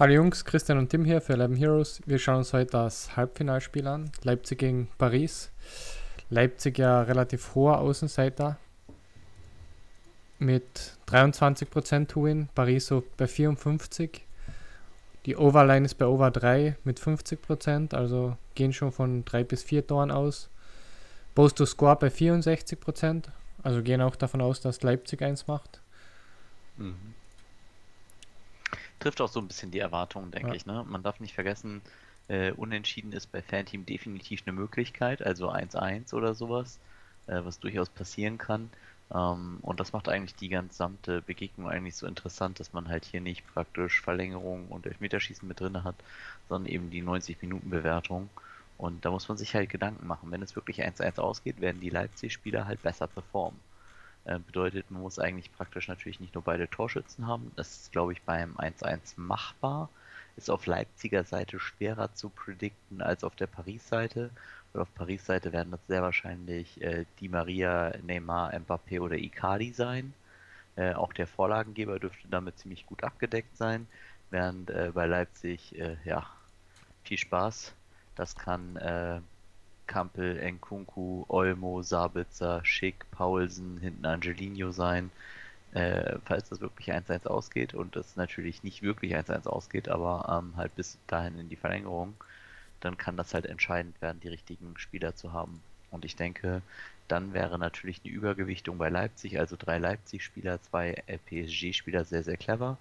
Hallo Jungs, Christian und Tim hier für 11 Heroes. Wir schauen uns heute das Halbfinalspiel an. Leipzig gegen Paris. Leipzig ja relativ hoher Außenseiter mit 23% Win, Paris so bei 54%. Die Overline ist bei Over 3 mit 50%, also gehen schon von 3 bis 4 Toren aus. Post to Score bei 64%, also gehen auch davon aus, dass Leipzig eins macht. Mhm. Trifft auch so ein bisschen die Erwartungen, denke ja. ich. Ne? Man darf nicht vergessen, äh, unentschieden ist bei Fanteam definitiv eine Möglichkeit, also 1-1 oder sowas, äh, was durchaus passieren kann. Ähm, und das macht eigentlich die gesamte Begegnung eigentlich so interessant, dass man halt hier nicht praktisch Verlängerung und Elfmeterschießen mit drin hat, sondern eben die 90-Minuten-Bewertung. Und da muss man sich halt Gedanken machen. Wenn es wirklich 1-1 ausgeht, werden die Leipzig-Spieler halt besser performen. Äh, bedeutet, man muss eigentlich praktisch natürlich nicht nur beide Torschützen haben. Das ist, glaube ich, beim 1-1 machbar. Ist auf Leipziger Seite schwerer zu predikten als auf der Paris-Seite. Und auf Paris-Seite werden das sehr wahrscheinlich äh, Di Maria, Neymar, Mbappé oder Icardi sein. Äh, auch der Vorlagengeber dürfte damit ziemlich gut abgedeckt sein. Während äh, bei Leipzig, äh, ja, viel Spaß. Das kann äh, Kampel, Nkunku, Olmo, Sabitzer, Schick, Paulsen, hinten Angelino sein. Äh, falls das wirklich 1-1 ausgeht und das natürlich nicht wirklich 1-1 ausgeht, aber ähm, halt bis dahin in die Verlängerung, dann kann das halt entscheidend werden, die richtigen Spieler zu haben. Und ich denke, dann wäre natürlich eine Übergewichtung bei Leipzig, also drei Leipzig-Spieler, zwei PSG-Spieler sehr, sehr clever.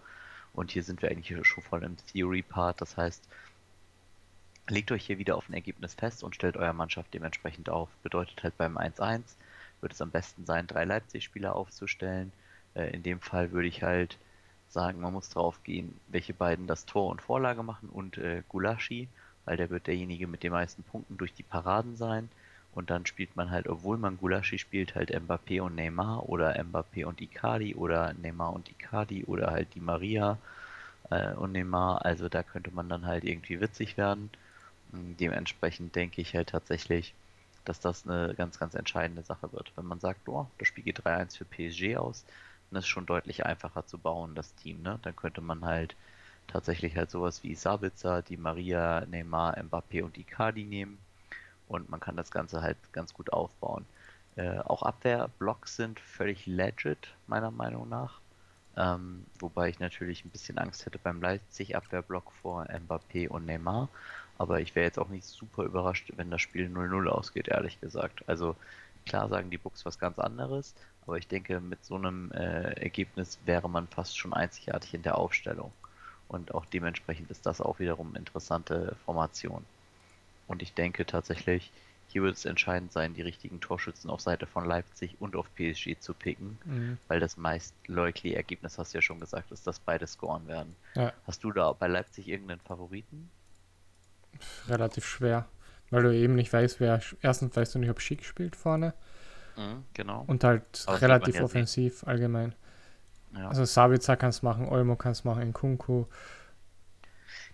Und hier sind wir eigentlich schon voll im Theory-Part. Das heißt, legt euch hier wieder auf ein Ergebnis fest und stellt eure Mannschaft dementsprechend auf. Bedeutet halt beim 1-1 wird es am besten sein, drei Leipzig-Spieler aufzustellen. Äh, in dem Fall würde ich halt sagen, man muss drauf gehen, welche beiden das Tor und Vorlage machen und äh, Gulaschi weil der wird derjenige mit den meisten Punkten durch die Paraden sein. Und dann spielt man halt, obwohl man Gulaschi spielt, halt Mbappé und Neymar oder Mbappé und Icardi oder Neymar und Icardi oder halt die Maria äh, und Neymar. Also da könnte man dann halt irgendwie witzig werden. Hm, dementsprechend denke ich halt tatsächlich, dass das eine ganz, ganz entscheidende Sache wird. Wenn man sagt, oh, das Spiel geht 3-1 für PSG aus, dann ist es schon deutlich einfacher zu bauen, das Team. Ne? Dann könnte man halt tatsächlich halt sowas wie Sabitzer, die Maria, Neymar, Mbappé und Icardi nehmen und man kann das Ganze halt ganz gut aufbauen. Äh, auch Abwehrblocks sind völlig legit, meiner Meinung nach. Ähm, wobei ich natürlich ein bisschen Angst hätte beim Leipzig-Abwehrblock vor Mbappé und Neymar. Aber ich wäre jetzt auch nicht super überrascht, wenn das Spiel 0-0 ausgeht, ehrlich gesagt. Also klar sagen die Bucks was ganz anderes, aber ich denke, mit so einem äh, Ergebnis wäre man fast schon einzigartig in der Aufstellung. Und auch dementsprechend ist das auch wiederum eine interessante Formation. Und ich denke tatsächlich, hier wird es entscheidend sein, die richtigen Torschützen auf Seite von Leipzig und auf PSG zu picken, mhm. weil das meist likely Ergebnis, hast du ja schon gesagt, ist, dass beide scoren werden. Ja. Hast du da bei Leipzig irgendeinen Favoriten? Relativ schwer, weil du eben nicht weißt, wer. Erstens weißt du nicht, ob Schick spielt vorne. Mhm, genau. Und halt Aber relativ offensiv sehen. allgemein. Ja. Also Sabitzer kann es machen, Olmo kann es machen, Nkunku.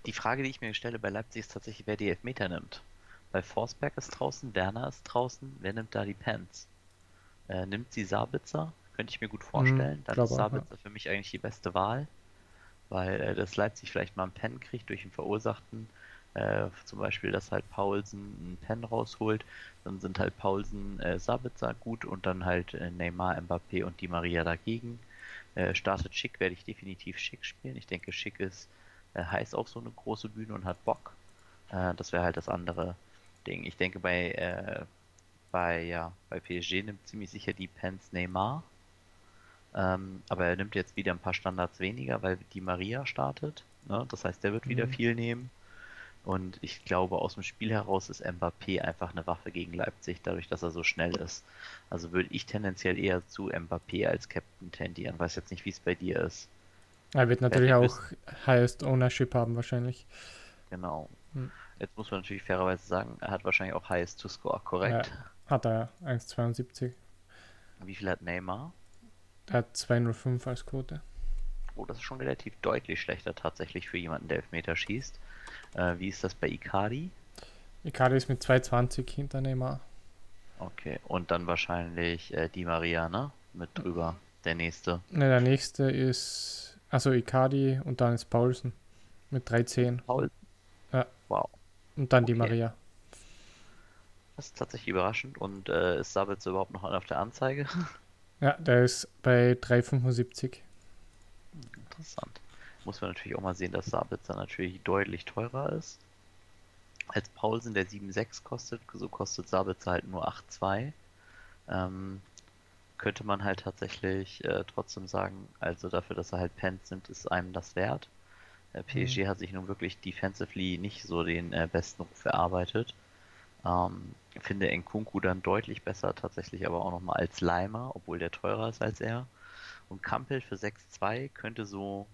Die Frage, die ich mir stelle bei Leipzig ist tatsächlich, wer die Elfmeter nimmt. Weil Forsberg ist draußen, Werner ist draußen, wer nimmt da die Pens? Äh, nimmt sie Sabitzer? Könnte ich mir gut vorstellen. Mhm, Dann ist Sabitzer ja. für mich eigentlich die beste Wahl, weil äh, das Leipzig vielleicht mal einen Pen kriegt durch den Verursachten. Äh, zum Beispiel, dass halt Paulsen einen Pen rausholt, dann sind halt Paulsen, äh, Sabitzer gut und dann halt äh, Neymar, Mbappé und die Maria dagegen. Äh, startet Schick, werde ich definitiv Schick spielen. Ich denke, Schick ist äh, heiß auf so eine große Bühne und hat Bock. Äh, das wäre halt das andere Ding. Ich denke, bei, äh, bei, ja, bei PSG nimmt ziemlich sicher die Pence Neymar. Ähm, aber er nimmt jetzt wieder ein paar Standards weniger, weil die Maria startet. Ne? Das heißt, der wird mhm. wieder viel nehmen. Und ich glaube, aus dem Spiel heraus ist Mbappé einfach eine Waffe gegen Leipzig, dadurch, dass er so schnell ist. Also würde ich tendenziell eher zu Mbappé als Captain tendieren. Weiß jetzt nicht, wie es bei dir ist. Er wird natürlich auch Highest Ownership haben, wahrscheinlich. Genau. Hm. Jetzt muss man natürlich fairerweise sagen, er hat wahrscheinlich auch Highest to Score, korrekt? Ja, hat er, 1,72. Wie viel hat Neymar? Er hat 2,05 als Quote. Oh, das ist schon relativ deutlich schlechter tatsächlich für jemanden, der Elfmeter schießt. Äh, wie ist das bei Icardi? Icardi ist mit 2,20 hinter Neymar. Okay, und dann wahrscheinlich äh, Di Maria, ne? Mit drüber. Der nächste. Ne, der nächste ist also Icardi und dann ist Paulsen Mit 13. Paul. Ja. Wow. Und dann die Okay. Maria. Das ist tatsächlich überraschend. Und äh, ist Sabitzer überhaupt noch auf der Anzeige? Ja, der ist bei 3,75. Interessant. Muss man natürlich auch mal sehen, dass Sabitzer natürlich deutlich teurer ist. Als Paulsen, der 7,6 kostet, so kostet Sabitzer halt nur 8,2. Ähm, könnte man halt tatsächlich äh, trotzdem sagen, also dafür, dass er halt Pants nimmt, ist einem das wert. Äh, PSG hat sich nun wirklich defensively nicht so den äh, besten Ruf erarbeitet. Ähm, finde Nkunku dann deutlich besser, tatsächlich aber auch nochmal als Leimer, obwohl der teurer ist als er. Und Kampel für 6-2 könnte so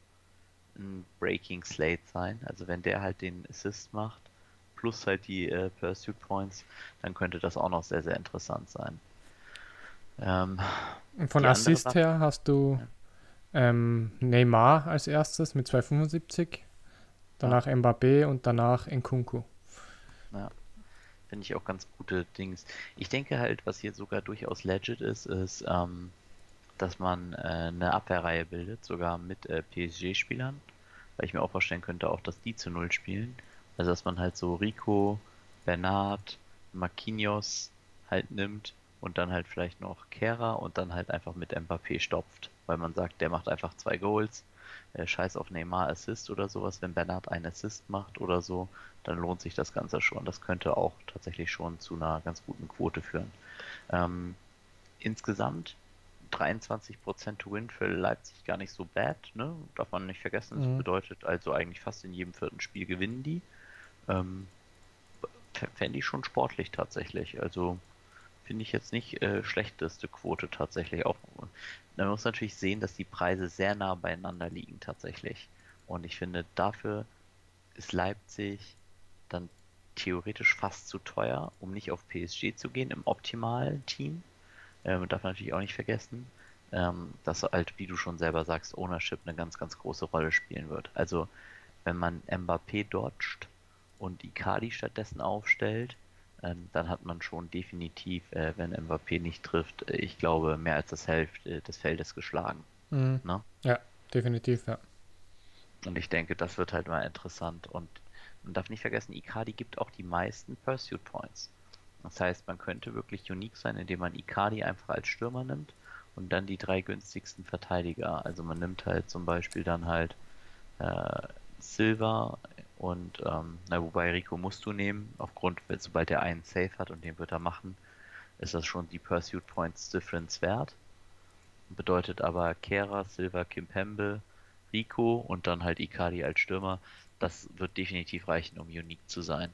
ein Breaking Slate sein. Also wenn der halt den Assist macht, plus halt die äh, Pursuit Points, dann könnte das auch noch sehr, sehr interessant sein. Ähm, Und von Assist her hast du ähm, Neymar als erstes mit 2,75. Danach Mbappé und danach Nkunku. Finde ich auch ganz gute Dings. Ich denke halt, was hier sogar durchaus legit ist, ist, ähm, dass man äh, eine Abwehrreihe bildet, sogar mit äh, PSG-Spielern. Weil ich mir auch vorstellen könnte, auch, dass die zu Null spielen. Also, dass man halt so Rico, Bernard, Marquinhos halt nimmt und dann halt vielleicht noch Kehrer und dann halt einfach mit Mbappé stopft. Weil man sagt, der macht einfach zwei Goals. Äh, scheiß auf Neymar Assist oder sowas. Wenn Bernard einen Assist macht oder so, dann lohnt sich das Ganze schon. Das könnte auch tatsächlich schon zu einer ganz guten Quote führen. Ähm, insgesamt 23% to win für Leipzig gar nicht so bad, ne? Darf man nicht vergessen. Das Mhm. bedeutet also eigentlich fast in jedem vierten Spiel gewinnen die. Ähm, Fände ich schon sportlich tatsächlich. Also finde ich jetzt nicht äh, schlechteste Quote tatsächlich. Auch man muss natürlich sehen, dass die Preise sehr nah beieinander liegen tatsächlich. Und ich finde, dafür ist Leipzig dann theoretisch fast zu teuer, um nicht auf PSG zu gehen im optimalen Team. Ähm, darf man natürlich auch nicht vergessen, ähm, dass halt, wie du schon selber sagst, Ownership eine ganz, ganz große Rolle spielen wird. Also, wenn man Mbappé dodgt und Icardi stattdessen aufstellt, ähm, dann hat man schon definitiv, äh, wenn Mbappé nicht trifft, äh, ich glaube, mehr als das Hälfte des Feldes geschlagen. Mhm. Ne? Ja, definitiv, ja. Und ich denke, das wird halt mal interessant. Und man darf nicht vergessen, Icardi gibt auch die meisten Pursuit Points. Das heißt, man könnte wirklich unique sein, indem man Icardi einfach als Stürmer nimmt und dann die drei günstigsten Verteidiger. Also man nimmt halt zum Beispiel dann halt äh, Silva und ähm, na, wobei Rico musst du nehmen, aufgrund, sobald er einen Safe hat und den wird er machen, ist das schon die Pursuit Points Difference wert. Bedeutet aber Kera, Silva, Kimpembe, Rico und dann halt Icardi als Stürmer. Das wird definitiv reichen, um unique zu sein.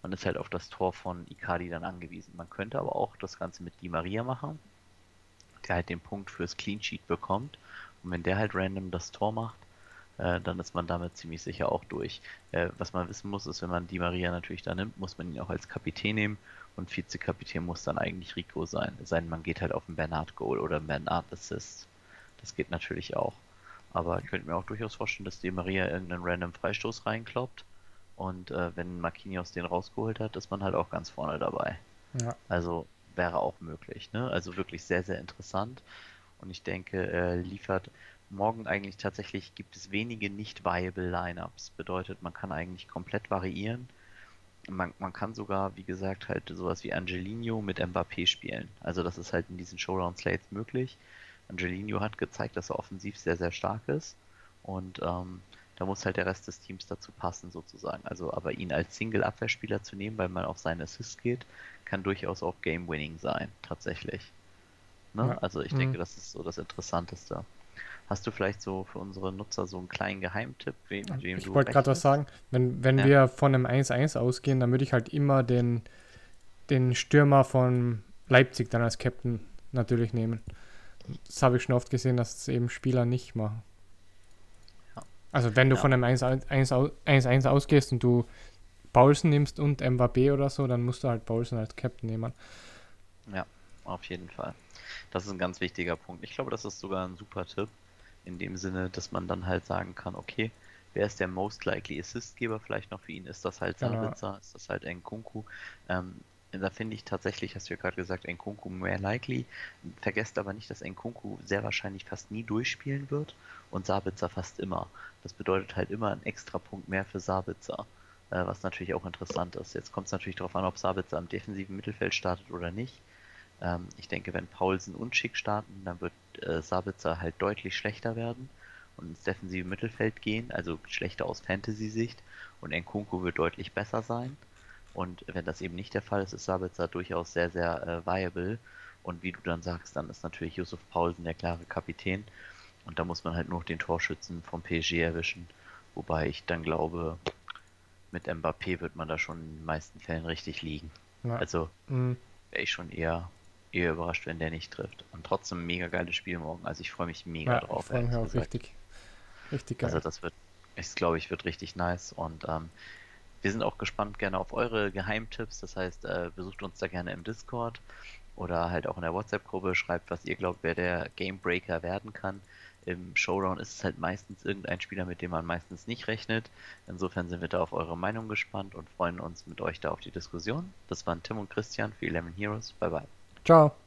Man ist halt auf das Tor von Icardi dann angewiesen. Man könnte aber auch das Ganze mit Di Maria machen, der halt den Punkt fürs Clean Sheet bekommt. Und wenn der halt random das Tor macht, äh, dann ist man damit ziemlich sicher auch durch. Äh, was man wissen muss, ist, wenn man Di Maria natürlich da nimmt, muss man ihn auch als Kapitän nehmen und Vizekapitän muss dann eigentlich Rico sein. Es sei denn, man geht halt auf einen Bernard Goal oder einen Bernard Assist. Das geht natürlich auch. Aber ich könnte mir auch durchaus vorstellen, dass Di Maria irgendeinen random Freistoß reinkloppt. Und äh, wenn Marquinhos den rausgeholt hat, ist man halt auch ganz vorne dabei. Ja, Also wäre auch möglich. Ne? Also wirklich sehr, sehr interessant. Und ich denke, er liefert morgen eigentlich tatsächlich, gibt es wenige nicht viable Lineups. Bedeutet, man kann eigentlich komplett variieren. Man, man kann sogar, wie gesagt, halt sowas wie Angelino mit Mbappé spielen. Also das ist halt in diesen Showdown-Slates möglich. Angelino hat gezeigt, dass er offensiv sehr, sehr stark ist. Und ähm, da muss halt der Rest des Teams dazu passen, sozusagen. Also, aber ihn als Single-Abwehrspieler zu nehmen, weil man auf seinen Assist geht, kann durchaus auch Game-Winning sein, tatsächlich. Ne? Ja. Also, ich Mhm. denke, das ist so das Interessanteste. Hast du vielleicht so für unsere Nutzer so einen kleinen Geheimtipp, wem, wem ich wollte gerade was sagen. Wenn, wenn Ja. wir von einem 1-1 ausgehen, dann würde ich halt immer den, den Stürmer von Leipzig dann als Captain natürlich nehmen. Das habe ich schon oft gesehen, dass es eben Spieler nicht machen. Ja. Also wenn du Ja. von einem 1-1 au- 1-1 ausgehst und du Paulsen nimmst und Mbappé oder so, dann musst du halt Paulsen als Captain nehmen. Ja, auf jeden Fall. Das ist ein ganz wichtiger Punkt. Ich glaube, das ist sogar ein super Tipp. In dem Sinne, dass man dann halt sagen kann, okay, wer ist der most likely Assistgeber vielleicht noch für ihn? Ist das halt Genau. Sabitzer? Ist das halt Nkunku? Ähm, da finde ich tatsächlich, hast du ja gerade gesagt, Nkunku mehr likely. Vergesst aber nicht, dass Nkunku sehr wahrscheinlich fast nie durchspielen wird und Sabitzer fast immer. Das bedeutet halt immer einen extra Punkt mehr für Sabitzer, äh, was natürlich auch interessant ist. Jetzt kommt es natürlich darauf an, ob Sabitzer im defensiven Mittelfeld startet oder nicht. Ähm, ich denke, wenn Paulsen und Schick starten, dann wird äh, Sabitzer halt deutlich schlechter werden und ins defensive Mittelfeld gehen, also schlechter aus Fantasy-Sicht und Nkunku wird deutlich besser sein. Und wenn das eben nicht der Fall ist, ist Sabitzer durchaus sehr, sehr äh, viable. Und wie du dann sagst, dann ist natürlich Yusuf Paulsen der klare Kapitän. Und da muss man halt nur den Torschützen vom PSG erwischen. Wobei ich dann glaube, mit Mbappé wird man da schon in den meisten Fällen richtig liegen. Ja. Also mhm. wäre ich schon eher, eher überrascht, wenn der nicht trifft. Und trotzdem mega geiles Spiel morgen. Also ich freue mich mega ja, drauf. Ich freue mich auch richtig. Richtig geil. Also das wird, ich glaube ich, wird richtig nice. Und ähm, wir sind auch gespannt gerne auf eure Geheimtipps. Das heißt, äh, besucht uns da gerne im Discord oder halt auch in der WhatsApp-Gruppe. Schreibt, was ihr glaubt, wer der Gamebreaker werden kann. Im Showdown ist es halt meistens irgendein Spieler, mit dem man meistens nicht rechnet. Insofern sind wir da auf eure Meinung gespannt und freuen uns mit euch da auf die Diskussion. Das waren Tim und Christian für 11 Heroes. Bye bye. Ciao.